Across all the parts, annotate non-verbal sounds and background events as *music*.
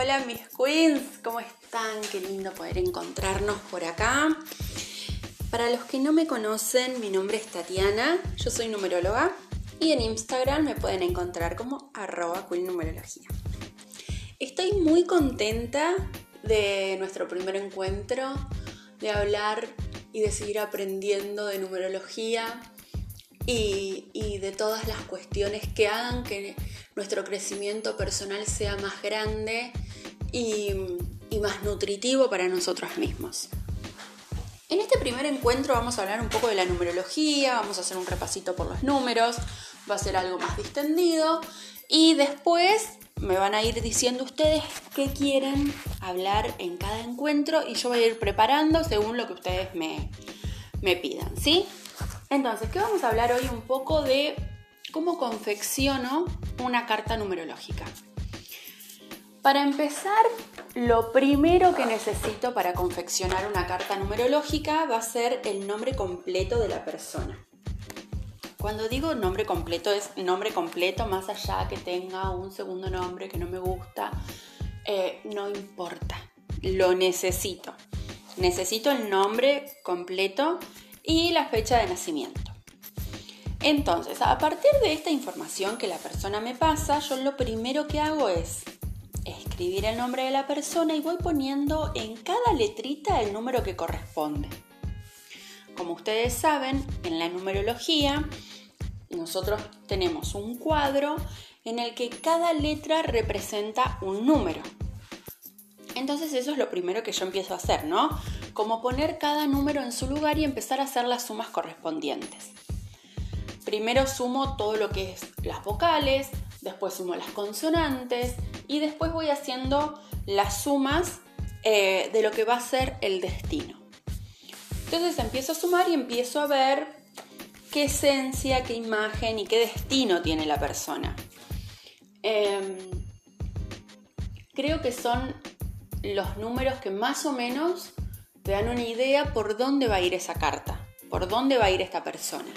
Hola mis queens, ¿cómo están? Qué lindo poder encontrarnos por acá. Para los que no me conocen, mi nombre es Tatiana, yo soy numeróloga y en Instagram me pueden encontrar como arroba numerología. Estoy muy contenta de nuestro primer encuentro, de hablar y de seguir aprendiendo de numerología y, y de todas las cuestiones que hagan que nuestro crecimiento personal sea más grande y, más nutritivo para nosotros mismos. En este primer encuentro vamos a hablar un poco de la numerología, vamos a hacer un repasito por los números, va a ser algo más distendido y después me van a ir diciendo ustedes qué quieren hablar en cada encuentro y yo voy a ir preparando según lo que ustedes me, me pidan, ¿sí? Entonces, ¿qué vamos a hablar hoy? Un poco de ¿Cómo confecciono una carta numerológica? Para empezar, lo primero que necesito para confeccionar una carta numerológica va a ser el nombre completo de la persona. Cuando digo nombre completo es nombre completo más allá que tenga un segundo nombre que no me gusta, eh, no importa, lo necesito. Necesito el nombre completo y la fecha de nacimiento. Entonces, a partir de esta información que la persona me pasa, yo lo primero que hago es escribir el nombre de la persona y voy poniendo en cada letrita el número que corresponde. Como ustedes saben, en la numerología nosotros tenemos un cuadro en el que cada letra representa un número. Entonces eso es lo primero que yo empiezo a hacer, ¿no? Como poner cada número en su lugar y empezar a hacer las sumas correspondientes. Primero sumo todo lo que es las vocales, después sumo las consonantes y después voy haciendo las sumas eh, de lo que va a ser el destino. Entonces empiezo a sumar y empiezo a ver qué esencia, qué imagen y qué destino tiene la persona. Em, creo que son los números que más o menos te dan una idea por dónde va a ir esa carta, por dónde va a ir esta persona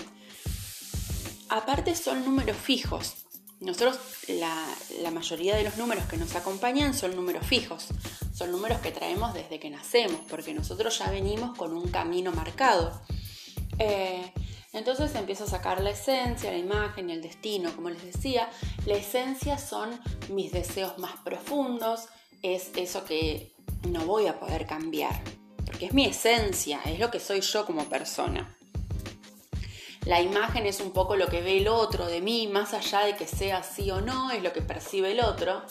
aparte son números fijos. Nosotros, la, mayoría de los números que nos acompañan son números fijos, son números que traemos desde que nacemos, porque nosotros ya venimos con un camino marcado. Eh, entonces empiezo a sacar la esencia, la imagen y el destino, como les decía. La esencia son mis deseos más profundos, es eso que no voy a poder cambiar, porque es mi esencia, es lo que soy yo como persona. La imagen es un poco lo que ve el otro de mí, más allá de que sea así o no, es lo que percibe el otro.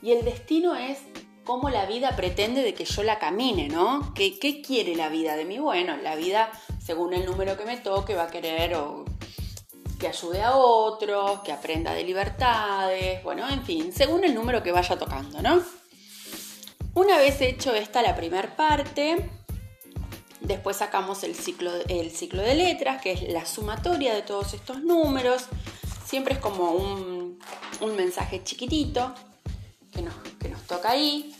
Y el destino es cómo la vida pretende de que yo la camine, ¿no? ¿Qué, quiere la vida de mí? Bueno, la vida, según el número que me toque, va a querer que ayude a otros, que aprenda de libertades, bueno, en fin, según el número que vaya tocando, ¿no? Una vez hecho esta la primera parte, Después sacamos el ciclo, el ciclo de letras, que es la sumatoria de todos estos números. Siempre es como un, mensaje chiquitito que nos, que nos toca ahí.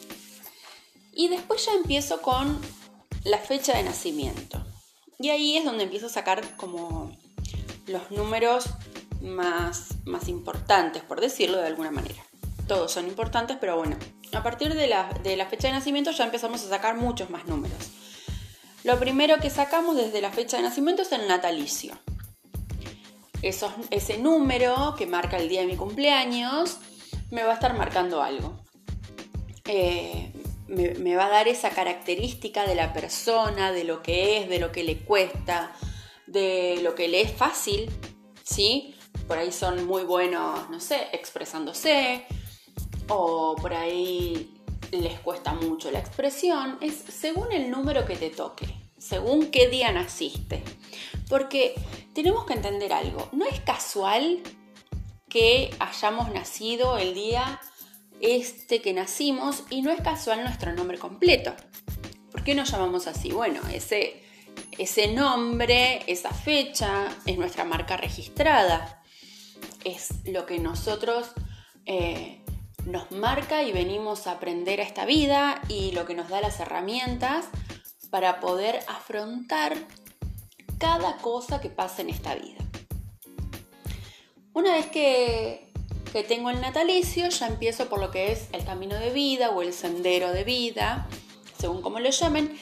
Y después ya empiezo con la fecha de nacimiento. Y ahí es donde empiezo a sacar como los números más, más importantes, por decirlo de alguna manera. Todos son importantes, pero bueno, a partir de la, de la fecha de nacimiento ya empezamos a sacar muchos más números. Lo primero que sacamos desde la fecha de nacimiento es el natalicio. ese número que marca el día de mi cumpleaños me va a estar marcando algo. Eh, me, va a dar esa característica de la persona, de lo que es, de lo que le cuesta, de lo que le es fácil, ¿sí? Por ahí son muy buenos, no sé, expresándose, o por ahí les cuesta mucho la expresión, es según el número que te toque, según qué día naciste. Porque tenemos que entender algo, no es casual que hayamos nacido el día este que nacimos y no es casual nuestro nombre completo. ¿Por qué nos llamamos así? Bueno, ese, ese nombre, esa fecha es nuestra marca registrada. Es lo que nosotros eh, nos marca y venimos a aprender a esta vida y lo que nos da las herramientas para poder afrontar cada cosa que pasa en esta vida. Una vez que, que tengo el natalicio, ya empiezo por lo que es el camino de vida o el sendero de vida, según como lo llamen.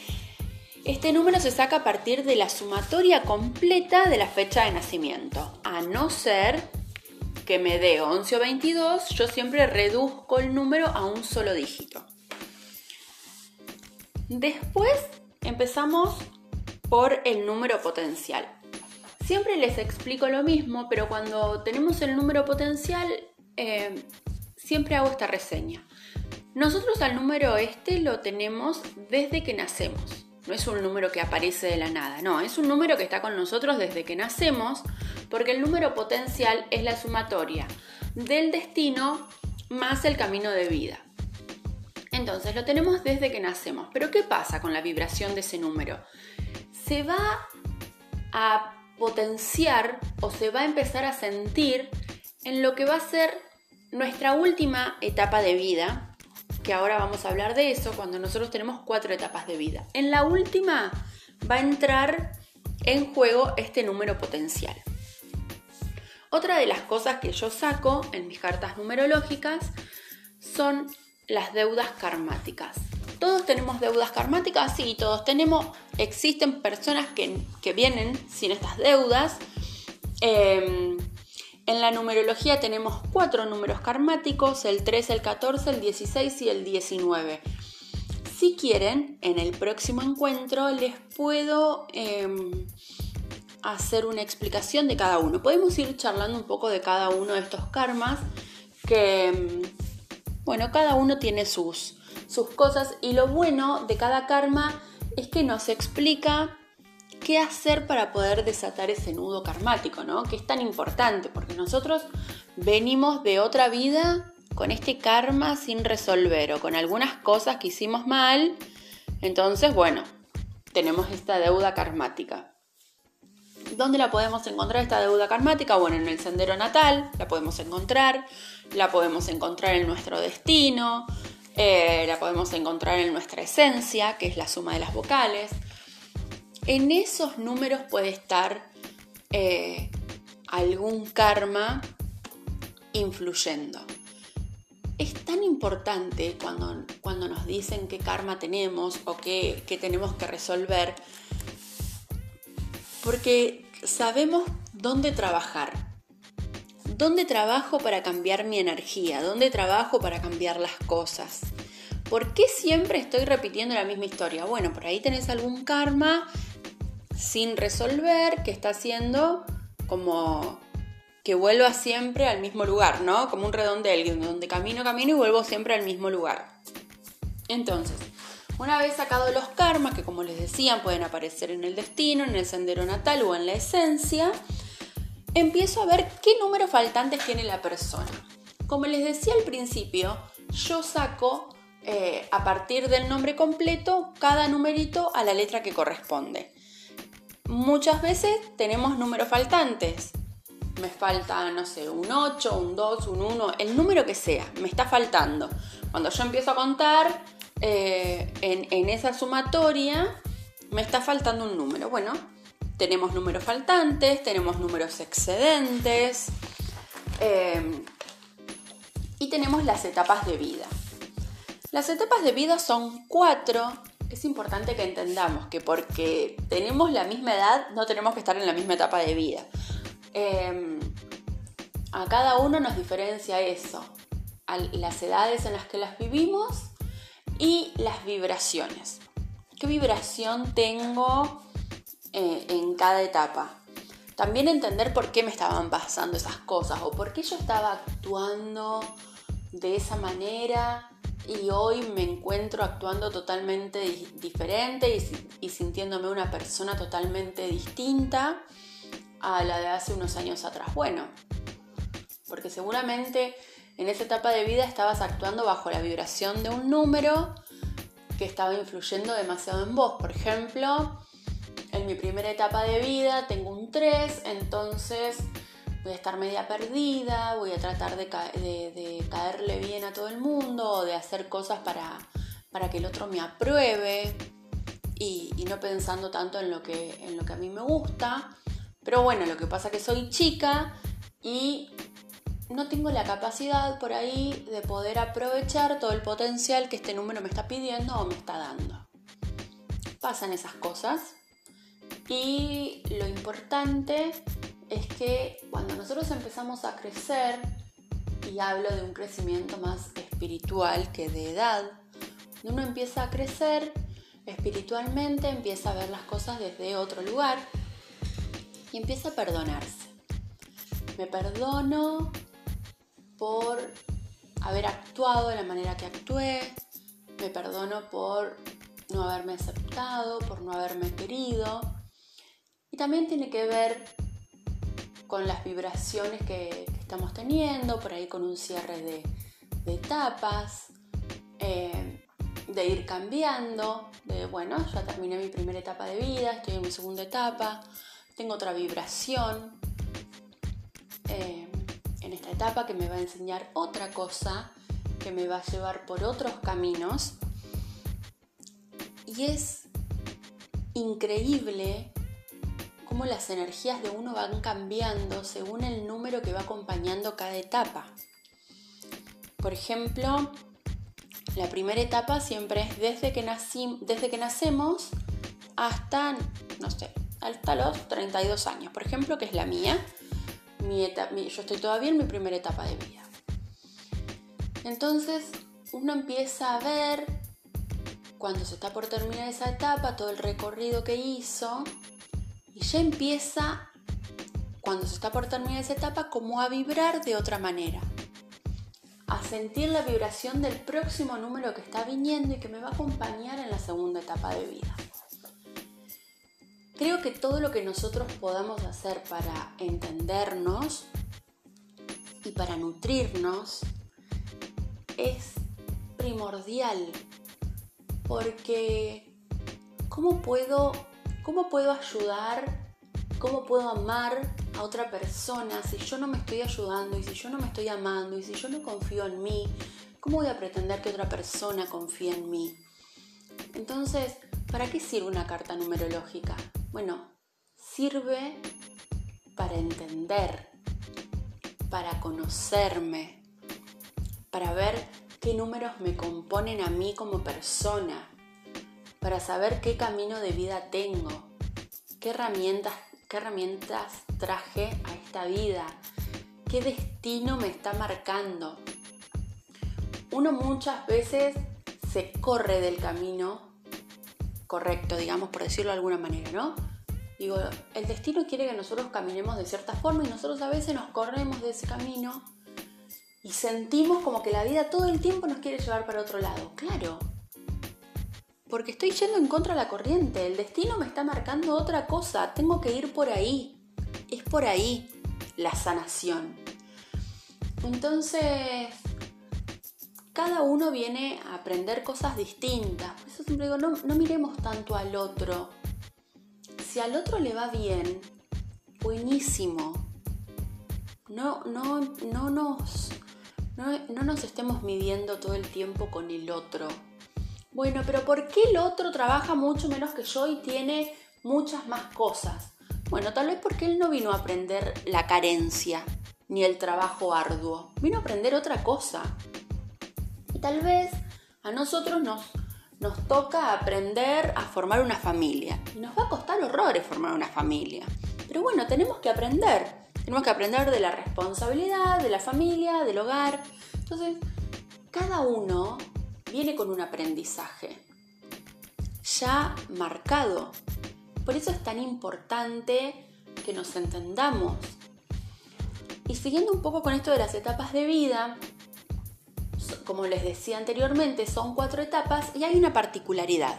Este número se saca a partir de la sumatoria completa de la fecha de nacimiento, a no ser que me dé 11 o 22, yo siempre reduzco el número a un solo dígito. Después empezamos por el número potencial. Siempre les explico lo mismo, pero cuando tenemos el número potencial, eh, siempre hago esta reseña. Nosotros al número este lo tenemos desde que nacemos. No es un número que aparece de la nada, no, es un número que está con nosotros desde que nacemos, porque el número potencial es la sumatoria del destino más el camino de vida. Entonces lo tenemos desde que nacemos. Pero ¿qué pasa con la vibración de ese número? Se va a potenciar o se va a empezar a sentir en lo que va a ser nuestra última etapa de vida, que ahora vamos a hablar de eso cuando nosotros tenemos cuatro etapas de vida. En la última va a entrar en juego este número potencial. Otra de las cosas que yo saco en mis cartas numerológicas son las deudas karmáticas. Todos tenemos deudas karmáticas, sí, todos tenemos. Existen personas que, vienen sin estas deudas. Em, en la numerología tenemos cuatro números karmáticos, el 3, el 14, el 16 y el 19. Si quieren, en el próximo encuentro les puedo em, hacer una explicación de cada uno. Podemos ir charlando un poco de cada uno de estos karmas que em, bueno, cada uno tiene sus, sus cosas y lo bueno de cada karma es que nos explica qué hacer para poder desatar ese nudo karmático, ¿no? Que es tan importante porque nosotros venimos de otra vida con este karma sin resolver o con algunas cosas que hicimos mal. Entonces, bueno, tenemos esta deuda karmática. ¿Dónde la podemos encontrar esta deuda karmática? Bueno, en el sendero natal la podemos encontrar, la podemos encontrar en nuestro destino, eh, la podemos encontrar en nuestra esencia, que es la suma de las vocales. En esos números puede estar eh, algún karma influyendo. Es tan importante cuando, cuando nos dicen qué karma tenemos o qué, qué tenemos que resolver porque sabemos dónde trabajar. ¿Dónde trabajo para cambiar mi energía? ¿Dónde trabajo para cambiar las cosas? ¿Por qué siempre estoy repitiendo la misma historia? Bueno, por ahí tenés algún karma sin resolver que está haciendo como que vuelva siempre al mismo lugar, ¿no? Como un redondel, donde camino, camino y vuelvo siempre al mismo lugar. Entonces, una vez sacados los karmas, que como les decían pueden aparecer en el destino, en el sendero natal o en la esencia, empiezo a ver qué números faltantes tiene la persona. Como les decía al principio, yo saco eh, a partir del nombre completo cada numerito a la letra que corresponde. Muchas veces tenemos números faltantes. Me falta, no sé, un 8, un 2, un 1, el número que sea, me está faltando. Cuando yo empiezo a contar, eh, en, esa sumatoria me está faltando un número. Bueno, tenemos números faltantes, tenemos números excedentes eh, y tenemos las etapas de vida. Las etapas de vida son cuatro. Es importante que entendamos que porque tenemos la misma edad no tenemos que estar en la misma etapa de vida. Eh, a cada uno nos diferencia eso, las edades en las que las vivimos y las vibraciones. ¿Qué vibración tengo eh, en cada etapa? También entender por qué me estaban pasando esas cosas o por qué yo estaba actuando de esa manera y hoy me encuentro actuando totalmente diferente y, y, sintiéndome una persona totalmente distinta a la de hace unos años atrás. Bueno, porque seguramente en esa etapa de vida estabas actuando bajo la vibración de un número que estaba influyendo demasiado en vos. Por ejemplo, en mi primera etapa de vida tengo un 3, entonces voy a estar media perdida, voy a tratar de, caerle bien a todo el mundo de hacer cosas para, para que el otro me apruebe y, no pensando tanto en lo, que, en lo que a mí me gusta. Pero bueno, lo que pasa es que soy chica y no tengo la capacidad por ahí de poder aprovechar todo el potencial que este número me está pidiendo o me está dando. Pasan esas cosas y lo importante es que cuando nosotros empezamos a crecer, y hablo de un crecimiento más espiritual que de edad, uno empieza a crecer espiritualmente, empieza a ver las cosas desde otro lugar y empieza a perdonarse. Me perdono por haber actuado de la manera que actué, me perdono por no haberme aceptado, por no haberme querido. Y también tiene que ver con las vibraciones que, estamos teniendo, por ahí con un cierre de, etapas, eh, de ir cambiando, de bueno, ya terminé mi primera etapa de vida, estoy en mi segunda etapa, tengo otra vibración. Eh, etapa que me va a enseñar otra cosa, que me va a llevar por otros caminos. Y es increíble cómo las energías de uno van cambiando según el número que va acompañando cada etapa. Por ejemplo, la primera etapa siempre es desde que, desde que nacemos hasta, no sé, hasta los 32 años, por ejemplo, que es la mía yo estoy todavía en mi primera etapa de vida. Entonces uno empieza a ver cuando se está por terminar esa etapa todo el recorrido que hizo y ya empieza cuando se está por terminar esa etapa como a vibrar de otra manera, a sentir la vibración del próximo número que está viniendo y que me va a acompañar en la segunda etapa de vida. Creo que todo lo que nosotros podamos hacer para entendernos y para nutrirnos es primordial porque ¿cómo puedo, cómo puedo ayudar, cómo puedo amar a otra persona si yo no me estoy ayudando y si yo no me estoy amando y si yo no confío en mí? ¿Cómo voy a pretender que otra persona confíe en mí? Entonces, ¿para qué sirve una carta numerológica? Bueno, sirve para entender, para conocerme, para ver qué números me componen a mí como persona, para saber qué camino de vida tengo, qué herramientas, qué herramientas traje a esta vida, qué destino me está marcando. Uno muchas veces se corre del camino correcto, digamos, por decirlo de alguna manera, ¿no? Digo, el destino quiere que nosotros caminemos de cierta forma y nosotros a veces nos corremos de ese camino y sentimos como que la vida todo el tiempo nos quiere llevar para otro lado. Claro, porque estoy yendo en contra de la corriente, el destino me está marcando otra cosa, tengo que ir por ahí, es por ahí la sanación. Entonces, cada uno viene a aprender cosas distintas. Por eso siempre digo, no, miremos tanto al otro. Si al otro le va bien, buenísimo. No, no, no, nos, no, no nos estemos midiendo todo el tiempo con el otro. Bueno, pero ¿por qué el otro trabaja mucho menos que yo y tiene muchas más cosas? Bueno, tal vez porque él no vino a aprender la carencia ni el trabajo arduo. Vino a aprender otra cosa tal vez a nosotros nos, nos toca aprender a formar una familia. Y nos va a costar horrores formar una familia. Pero bueno, tenemos que aprender. Tenemos que aprender de la responsabilidad, de la familia, del hogar. Entonces, cada uno viene con un aprendizaje ya marcado. Por eso es tan importante que nos entendamos. Y siguiendo un poco con esto de las etapas de vida, como les decía anteriormente, son cuatro etapas y hay una particularidad.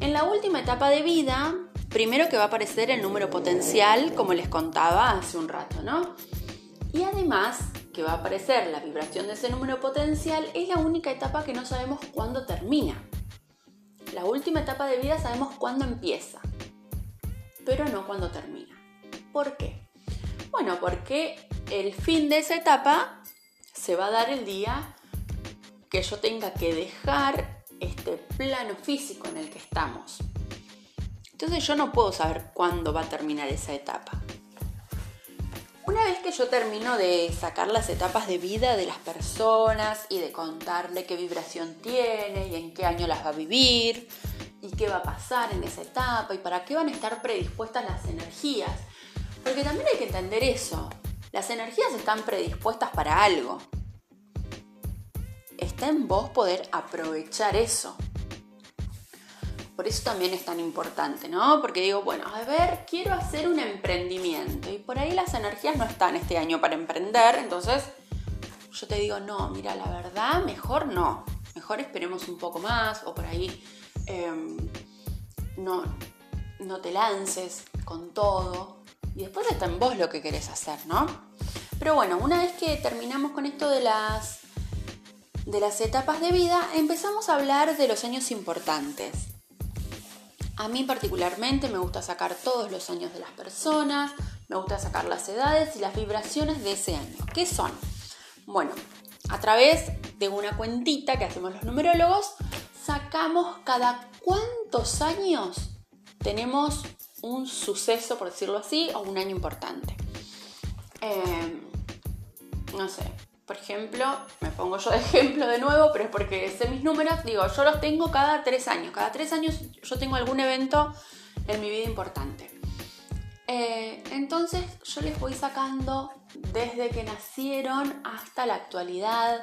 En la última etapa de vida, primero que va a aparecer el número potencial, como les contaba hace un rato, ¿no? Y además que va a aparecer la vibración de ese número potencial, es la única etapa que no sabemos cuándo termina. La última etapa de vida sabemos cuándo empieza, pero no cuándo termina. ¿Por qué? Bueno, porque el fin de esa etapa se va a dar el día que yo tenga que dejar este plano físico en el que estamos. Entonces yo no puedo saber cuándo va a terminar esa etapa. Una vez que yo termino de sacar las etapas de vida de las personas y de contarle qué vibración tiene y en qué año las va a vivir y qué va a pasar en esa etapa y para qué van a estar predispuestas las energías. Porque también hay que entender eso. Las energías están predispuestas para algo. Está en vos poder aprovechar eso. Por eso también es tan importante, ¿no? Porque digo, bueno, a ver, quiero hacer un emprendimiento y por ahí las energías no están este año para emprender, entonces yo te digo, no, mira, la verdad, mejor no, mejor esperemos un poco más o por ahí em, no, no te lances con todo y después está en vos lo que querés hacer, ¿no? Pero bueno, una vez que terminamos con esto de las, de las etapas de vida, empezamos a hablar de los años importantes. A mí particularmente me gusta sacar todos los años de las personas, me gusta sacar las edades y las vibraciones de ese año. ¿Qué son? Bueno, a través de una cuentita que hacemos los numerólogos, sacamos cada cuántos años tenemos un suceso, por decirlo así, o un año importante. Eh, no sé, por ejemplo, me pongo yo de *laughs* ejemplo de nuevo, pero es porque sé mis números, digo, yo los tengo cada tres años. Cada tres años yo tengo algún evento en mi vida importante. Eh, entonces yo les voy sacando desde que nacieron hasta la actualidad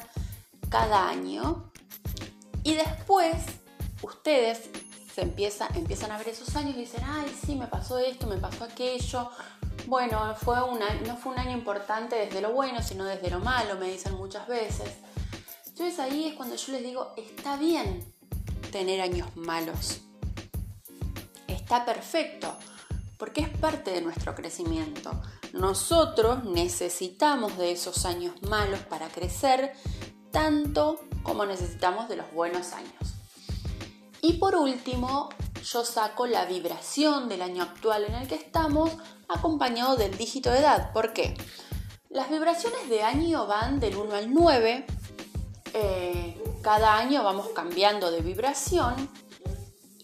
cada año. Y después ustedes se empieza, empiezan a ver esos años y dicen, ay, sí, me pasó esto, me pasó aquello, bueno, fue no fue un año importante desde lo bueno, sino desde lo malo, me dicen muchas veces. Entonces ahí es cuando yo les digo, está bien tener años malos. Está perfecto, porque es parte de nuestro crecimiento. Nosotros necesitamos de esos años malos para crecer tanto como necesitamos de los buenos años. Y por último, yo saco la vibración del año actual en el que estamos acompañado del dígito de edad. ¿Por qué? Las vibraciones de año van del 1 al 9. Eh, cada año vamos cambiando de vibración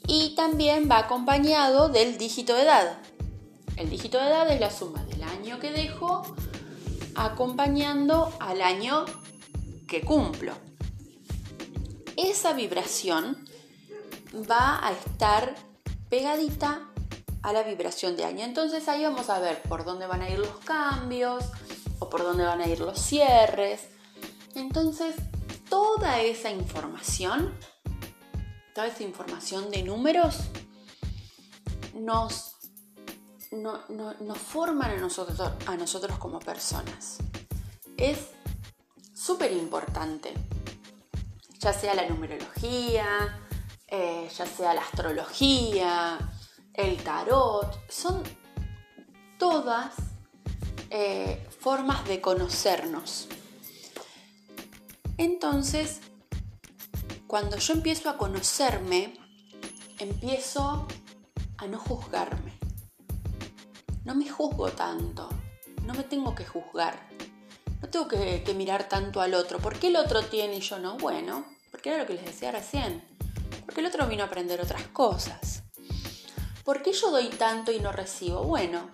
y también va acompañado del dígito de edad. El dígito de edad es la suma del año que dejo acompañando al año que cumplo. Esa vibración va a estar pegadita a la vibración de año. Entonces ahí vamos a ver por dónde van a ir los cambios o por dónde van a ir los cierres. Entonces toda esa información, toda esa información de números nos, nos forman a nosotros, a nosotros como personas. Es súper importante, ya sea la numerología, eh, ya sea la astrología, el tarot, son todas eh, formas de conocernos. Entonces, cuando yo empiezo a conocerme, empiezo a no juzgarme. No me juzgo tanto, no me tengo que juzgar, no tengo que, que mirar tanto al otro. ¿Por qué el otro tiene y yo no? Bueno, porque era lo que les decía recién porque el otro vino a aprender otras cosas. ¿Por qué yo doy tanto y no recibo? Bueno,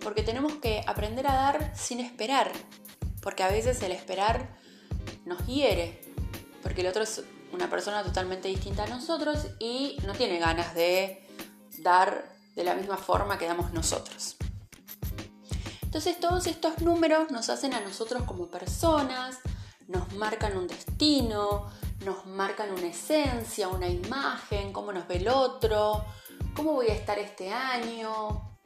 porque tenemos que aprender a dar sin esperar, porque a veces el esperar nos hiere, porque el otro es una persona totalmente distinta a nosotros y no tiene ganas de dar de la misma forma que damos nosotros. Entonces todos estos números nos hacen a nosotros como personas, nos marcan un destino, nos marcan una esencia, una imagen, cómo nos ve el otro, cómo voy a estar este año,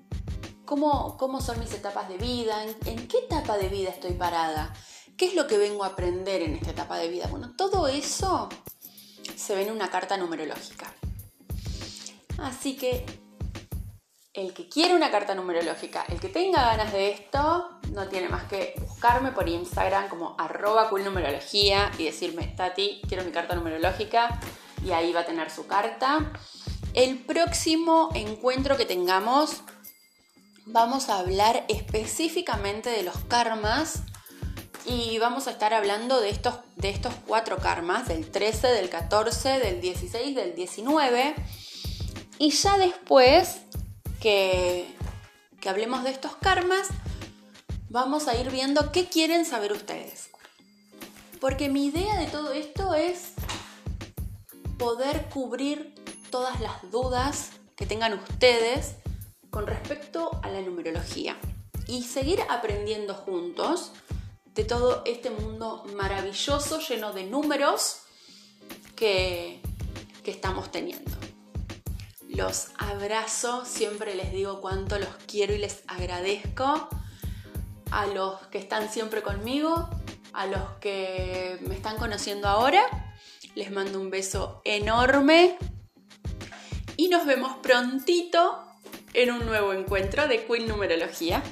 cómo, cómo son mis etapas de vida, ¿En, qué etapa de vida estoy parada, qué es lo que vengo a aprender en esta etapa de vida. Bueno, todo eso se ve en una carta numerológica. Así que el que quiere una carta numerológica, el que tenga ganas de esto, no tiene más que buscarme por Instagram como arroba coolnumerología y decirme, Tati, quiero mi carta numerológica y ahí va a tener su carta. El próximo encuentro que tengamos vamos a hablar específicamente de los karmas y vamos a estar hablando de estos, de estos cuatro karmas, del 13, del 14, del 16, del 19. Y ya después que, hablemos de estos karmas, vamos a ir viendo qué quieren saber ustedes. Porque mi idea de todo esto es poder cubrir todas las dudas que tengan ustedes con respecto a la numerología y seguir aprendiendo juntos de todo este mundo maravilloso lleno de números que, que estamos teniendo. Los abrazo, siempre les digo cuánto los quiero y les agradezco a los que están siempre conmigo, a los que me están conociendo ahora. Les mando un beso enorme y nos vemos prontito en un nuevo encuentro de Queen Numerología.